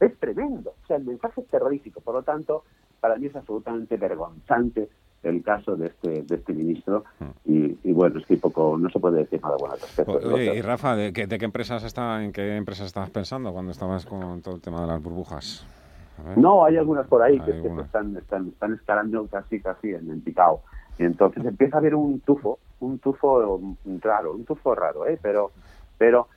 Es tremendo. O sea, el mensaje es terrorífico. Por lo tanto, para mí es absolutamente vergonzante el caso de este de este ministro. Y, bueno es que poco no se puede decir nada bueno al respecto
y Rafa ¿de qué, de qué empresas está en qué empresas estabas pensando cuando estabas con todo el tema de las burbujas
no, hay algunas por ahí que, están, están, están escalando casi, casi en, el picado. Y entonces empieza a haber un tufo, un tufo raro, un tufo raro, ¿eh? Pero, pero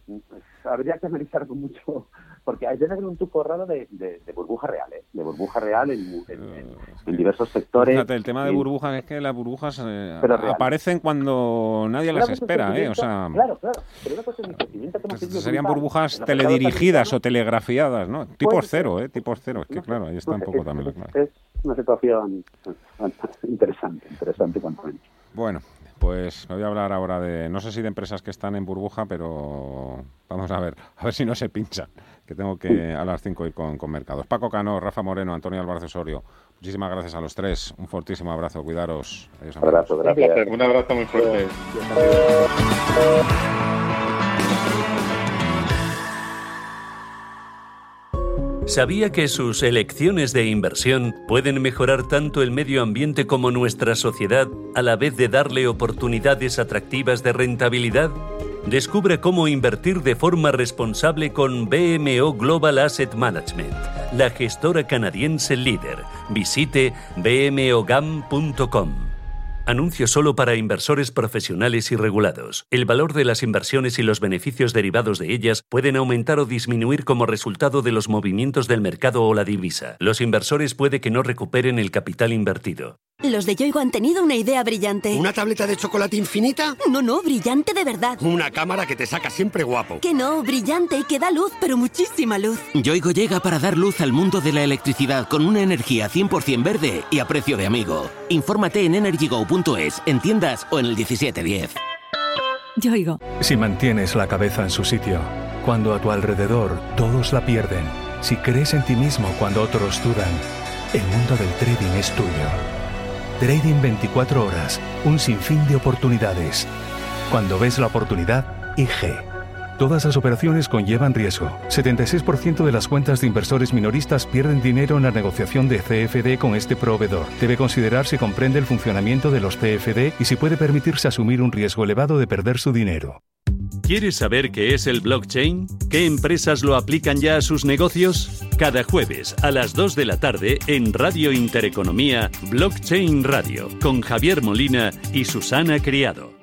habría que analizar con *laughs* mucho, porque hay que haber un tufo raro de, de, burbuja real, ¿eh? de burbuja real en, en, diversos sectores.
Fíjate, el tema de burbujas es que las burbujas eh, aparecen cuando nadie las espera, ¿eh? O sea,
claro, claro, pero una cosa es
que serían burbujas teledirigidas o telegrafiadas, ¿no? Tipos cero, ¿eh? Tipos cero, es que claro, ahí está un poco también
Es una situación *laughs* interesante, interesante cuanto menos.
Bueno, pues voy a hablar ahora de, no sé si de empresas que están en burbuja, pero vamos a ver, a ver si no se pinchan, que tengo que a las 5 ir con, con mercados. Paco Cano, Rafa Moreno, Antonio Álvarez Osorio, muchísimas gracias a los tres, un fortísimo abrazo, cuidaros.
un abrazo, gracias.
Un abrazo muy fuerte.
¿Sabía que sus elecciones de inversión pueden mejorar tanto el medio ambiente como nuestra sociedad a la vez de darle oportunidades atractivas de rentabilidad? Descubre cómo invertir de forma responsable con BMO Global Asset Management, la gestora canadiense líder. Visite bmogam.com. Anuncio solo para inversores profesionales y regulados. El valor de las inversiones y los beneficios derivados de ellas pueden aumentar o disminuir como resultado de los movimientos del mercado o la divisa. Los inversores puede que no recuperen el capital invertido.
Los de Yoigo han tenido una idea brillante.
¿Una tableta de chocolate infinita?
No, no, brillante de verdad.
Una cámara que te saca siempre guapo.
Que no, brillante y que da luz, pero muchísima luz.
Yoigo llega para dar luz al mundo de la electricidad con una energía 100% verde y a precio de amigo. Infórmate en energygo.es, en tiendas o en el 1710.
Yoigo. Si mantienes la cabeza en su sitio, cuando a tu alrededor todos la pierden, si crees en ti mismo cuando otros dudan, el mundo del trading es tuyo. Trading 24 horas, un sinfín de oportunidades. Cuando ves la oportunidad, IG. Todas las operaciones conllevan riesgo. 76% de las cuentas de inversores minoristas pierden dinero en la negociación de CFD con este proveedor. Debe considerar si comprende el funcionamiento de los CFD y si puede permitirse asumir un riesgo elevado de perder su dinero.
¿Quieres saber qué es el blockchain? ¿Qué empresas lo aplican ya a sus negocios? Cada jueves a las 2 de la tarde en Radio Intereconomía, Blockchain Radio, con Javier Molina y Susana Criado.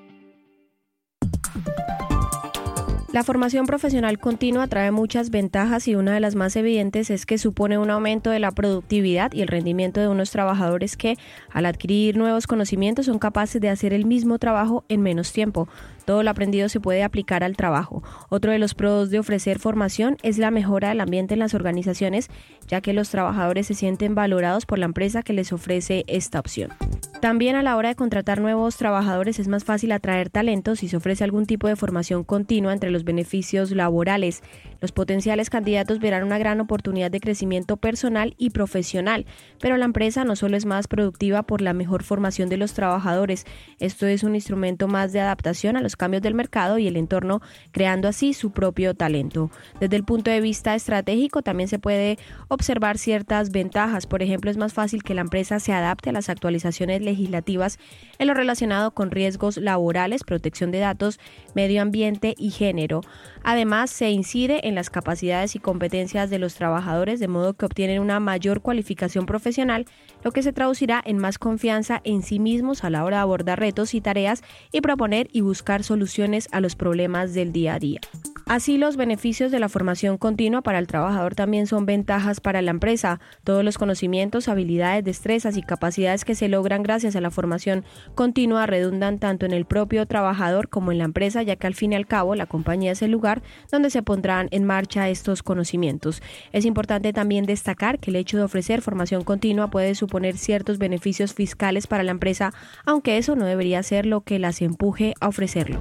La formación profesional continua trae muchas ventajas y una de las más evidentes es que supone un aumento de la productividad y el rendimiento de unos trabajadores que, al adquirir nuevos conocimientos, son capaces de hacer el mismo trabajo en menos tiempo. Todo lo aprendido se puede aplicar al trabajo. Otro de los pros de ofrecer formación es la mejora del ambiente en las organizaciones, ya que los trabajadores se sienten valorados por la empresa que les ofrece esta opción. También a la hora de contratar nuevos trabajadores es más fácil atraer talentos si se ofrece algún tipo de formación continua entre los beneficios laborales. Los potenciales candidatos verán una gran oportunidad de crecimiento personal y profesional, pero la empresa no solo es más productiva por la mejor formación de los trabajadores, esto es un instrumento más de adaptación a los cambios del mercado y el entorno, creando así su propio talento. Desde el punto de vista estratégico también se puede observar ciertas ventajas, por ejemplo, es más fácil que la empresa se adapte a las actualizaciones legislativas en lo relacionado con riesgos laborales, protección de datos, medio ambiente y género. Además, se incide en las capacidades y competencias de los trabajadores de modo que obtienen una mayor cualificación profesional, lo que se traducirá en más confianza en sí mismos a la hora de abordar retos y tareas y proponer y buscar soluciones a los problemas del día a día. Así, los beneficios de la formación continua para el trabajador también son ventajas para la empresa. Todos los conocimientos, habilidades, destrezas y capacidades que se logran gracias a la formación continua redundan tanto en el propio trabajador como en la empresa, ya que al fin y al cabo la compañía es el lugar donde se pondrán en marcha estos conocimientos. Es importante también destacar que el hecho de ofrecer formación continua puede suponer ciertos beneficios fiscales para la empresa, aunque eso no debería ser lo que las empuje a ofrecerlo.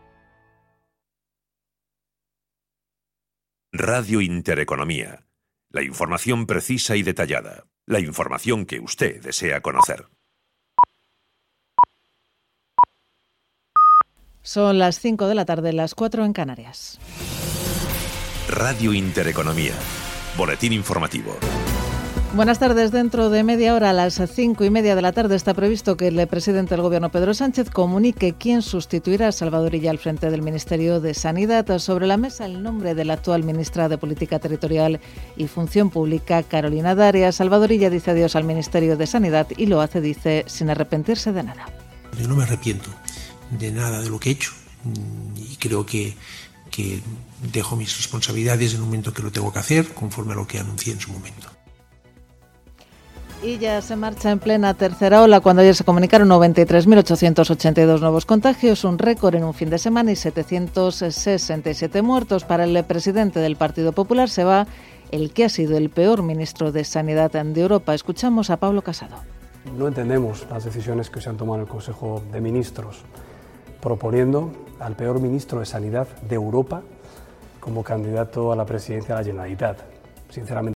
Radio Intereconomía. La información precisa y detallada. La información que usted desea conocer.
Son las 5 de la tarde, las 4 en Canarias.
Radio Intereconomía. Boletín informativo.
Buenas tardes. Dentro de media hora, a las cinco y media de la tarde, está previsto que el presidente del Gobierno, Pedro Sánchez, comunique quién sustituirá a Salvadorilla al frente del Ministerio de Sanidad. Sobre la mesa, el nombre de la actual ministra de Política Territorial y Función Pública, Carolina Daria. Salvadorilla dice adiós al Ministerio de Sanidad y lo hace, dice, sin arrepentirse de nada.
Yo no me arrepiento de nada de lo que he hecho y creo que, que dejo mis responsabilidades en el momento que lo tengo que hacer, conforme a lo que anuncié en su momento.
Y ya se marcha en plena tercera ola cuando ayer se comunicaron 93.882 nuevos contagios, un récord en un fin de semana y 767 muertos. Para el presidente del Partido Popular se va el que ha sido el peor ministro de Sanidad de Europa. Escuchamos a Pablo Casado.
No entendemos las decisiones que se han tomado en el Consejo de Ministros, proponiendo al peor ministro de Sanidad de Europa como candidato a la presidencia de la Generalitat. Sinceramente,